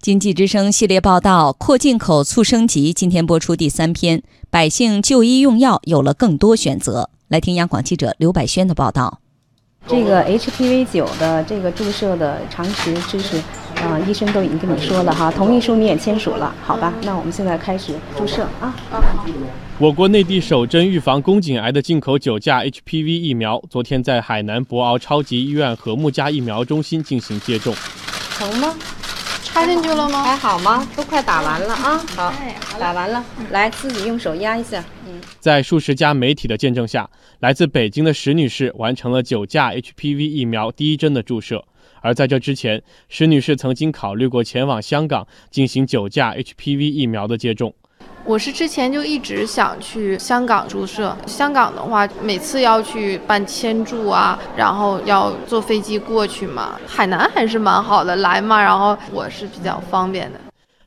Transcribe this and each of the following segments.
经济之声系列报道：扩进口促升级。今天播出第三篇，百姓就医用药有了更多选择。来听央广记者刘百轩的报道。这个 HPV 九的这个注射的常识知识，呃，医生都已经跟你说了哈，同意书你也签署了，好吧？那我们现在开始注射啊。我国内地首针预防宫颈癌的进口九价 HPV 疫苗，昨天在海南博鳌超级医院和睦家疫苗中心进行接种。疼吗？插进去了吗？还好吗？都快打完了啊！好，打完了，来自己用手压一下。嗯，在数十家媒体的见证下，来自北京的石女士完成了九价 HPV 疫苗第一针的注射。而在这之前，石女士曾经考虑过前往香港进行九价 HPV 疫苗的接种。我是之前就一直想去香港注射，香港的话每次要去办签注啊，然后要坐飞机过去嘛。海南还是蛮好的，来嘛，然后我是比较方便的。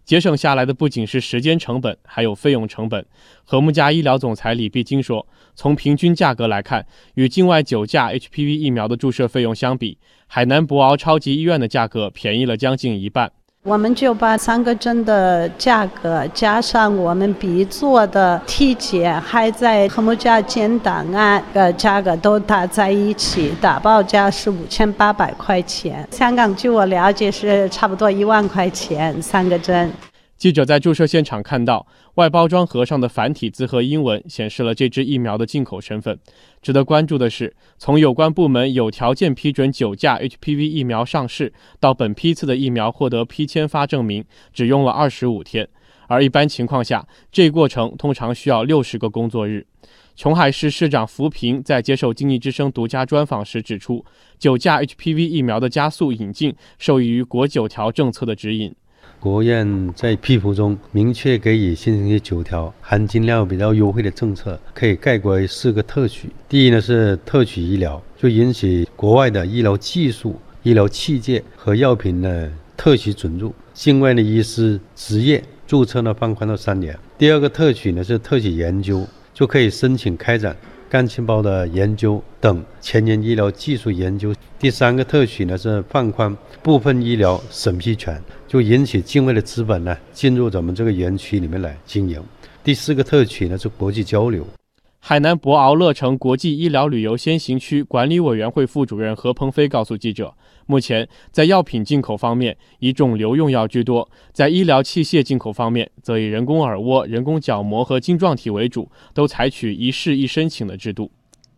节省下来的不仅是时间成本，还有费用成本。和睦家医疗总裁李碧金说，从平均价格来看，与境外九价 HPV 疫苗的注射费用相比，海南博鳌超级医院的价格便宜了将近一半。我们就把三个针的价格加上我们鼻做的体检，还在和睦家建档案的价格都打在一起，打包价是五千八百块钱。香港据我了解是差不多一万块钱三个针。记者在注射现场看到，外包装盒上的繁体字和英文显示了这支疫苗的进口身份。值得关注的是，从有关部门有条件批准九价 HPV 疫苗上市，到本批次的疫苗获得批签发证明，只用了二十五天。而一般情况下，这一过程通常需要六十个工作日。琼海市市长扶贫在接受《经济之声》独家专访时指出，九价 HPV 疫苗的加速引进受益于国九条政策的指引。国务院在批复中明确给予新增的九条含金量比较优惠的政策，可以概括为四个特许。第一呢是特许医疗，就允许国外的医疗技术、医疗器械和药品的特许准入，境外的医师执业注册呢放宽到三年。第二个特许呢是特许研究，就可以申请开展。干细胞的研究等前沿医疗技术研究。第三个特许呢是放宽部分医疗审批权，就引起境外的资本呢进入咱们这个园区里面来经营。第四个特许呢是国际交流。海南博鳌乐城国际医疗旅游先行区管理委员会副主任何鹏飞告诉记者，目前在药品进口方面，以肿瘤用药居多；在医疗器械进口方面，则以人工耳蜗、人工角膜和晶状体为主，都采取一试一申请的制度。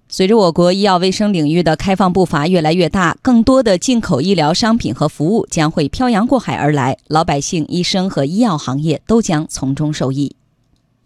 随着我国医药卫生领域的开放步伐越来越大，更多的进口医疗商品和服务将会漂洋过海而来，老百姓、医生和医药行业都将从中受益。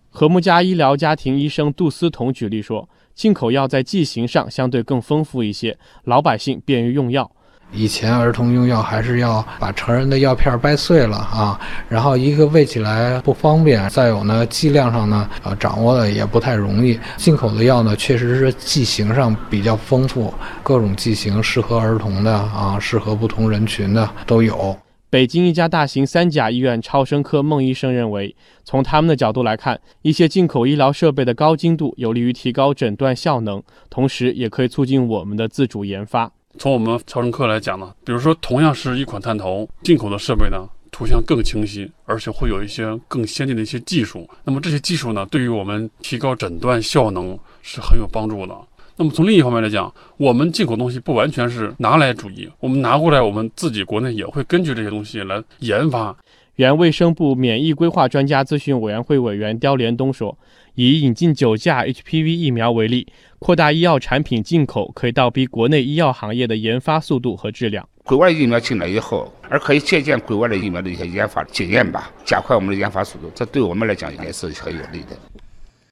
和睦家医疗家庭医生杜思彤举例说，进口药在剂型上相对更丰富一些，老百姓便于用药。以前儿童用药还是要把成人的药片掰碎了啊，然后一个喂起来不方便，再有呢剂量上呢，呃掌握的也不太容易。进口的药呢，确实是剂型上比较丰富，各种剂型适合儿童的啊，适合不同人群的都有。北京一家大型三甲医院超声科孟医生认为，从他们的角度来看，一些进口医疗设备的高精度有利于提高诊断效能，同时也可以促进我们的自主研发。从我们超声科来讲呢，比如说同样是一款探头，进口的设备呢，图像更清晰，而且会有一些更先进的一些技术。那么这些技术呢，对于我们提高诊断效能是很有帮助的。那么从另一方面来讲，我们进口东西不完全是拿来主义，我们拿过来，我们自己国内也会根据这些东西来研发。原卫生部免疫规划专家咨询委员会委员刁连东说：“以引进九价 HPV 疫苗为例，扩大医药产品进口，可以倒逼国内医药行业的研发速度和质量。国外疫苗进来以后，而可以借鉴国外的疫苗的一些研发经验吧，加快我们的研发速度，这对我们来讲也是很有利的。”